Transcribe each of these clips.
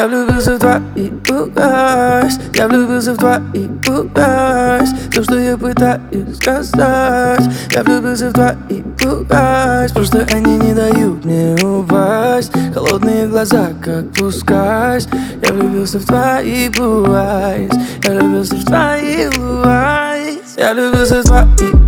Я влюбился в твои угас Я влюбился в твои угас То, что я пытаюсь сказать. Я влюбился в твои угас Просто они не дают мне упасть. Холодные глаза, как пускать Я влюбился в твои blue Я влюбился в твои blue Я влюбился в твои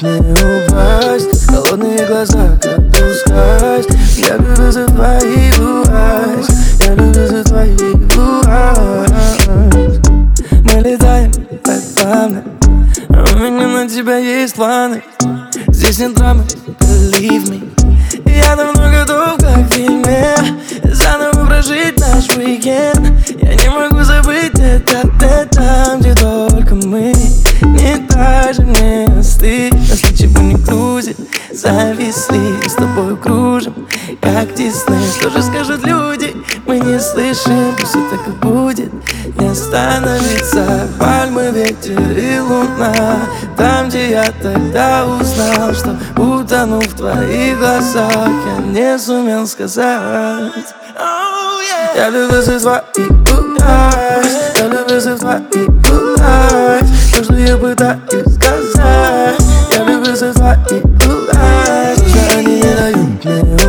дают мне упасть Холодные глаза, как пускайс Я влюбился в твои пугайс Я влюбился в твои пугайс Мы летаем так плавно У меня на тебя есть планы. Здесь нет драмы, believe me. Я давно готов, как в фильме Заново прожить наш уикенд. Я не могу забыть это, это где только мы. Не дай же мне остыть Если чего не грузит, зависли С тобой кружим, как Дисней. Что же скажут люди, мы не слышим Пусть так и будет, не остановится Пальмы, ветер и луна. Там, где я тогда узнал Что утону в твоих глазах Я не сумел сказать. Oh. Я влюбился в твои пугайс Я влюбился в твои То, что я пытаюсь Right, trying to get a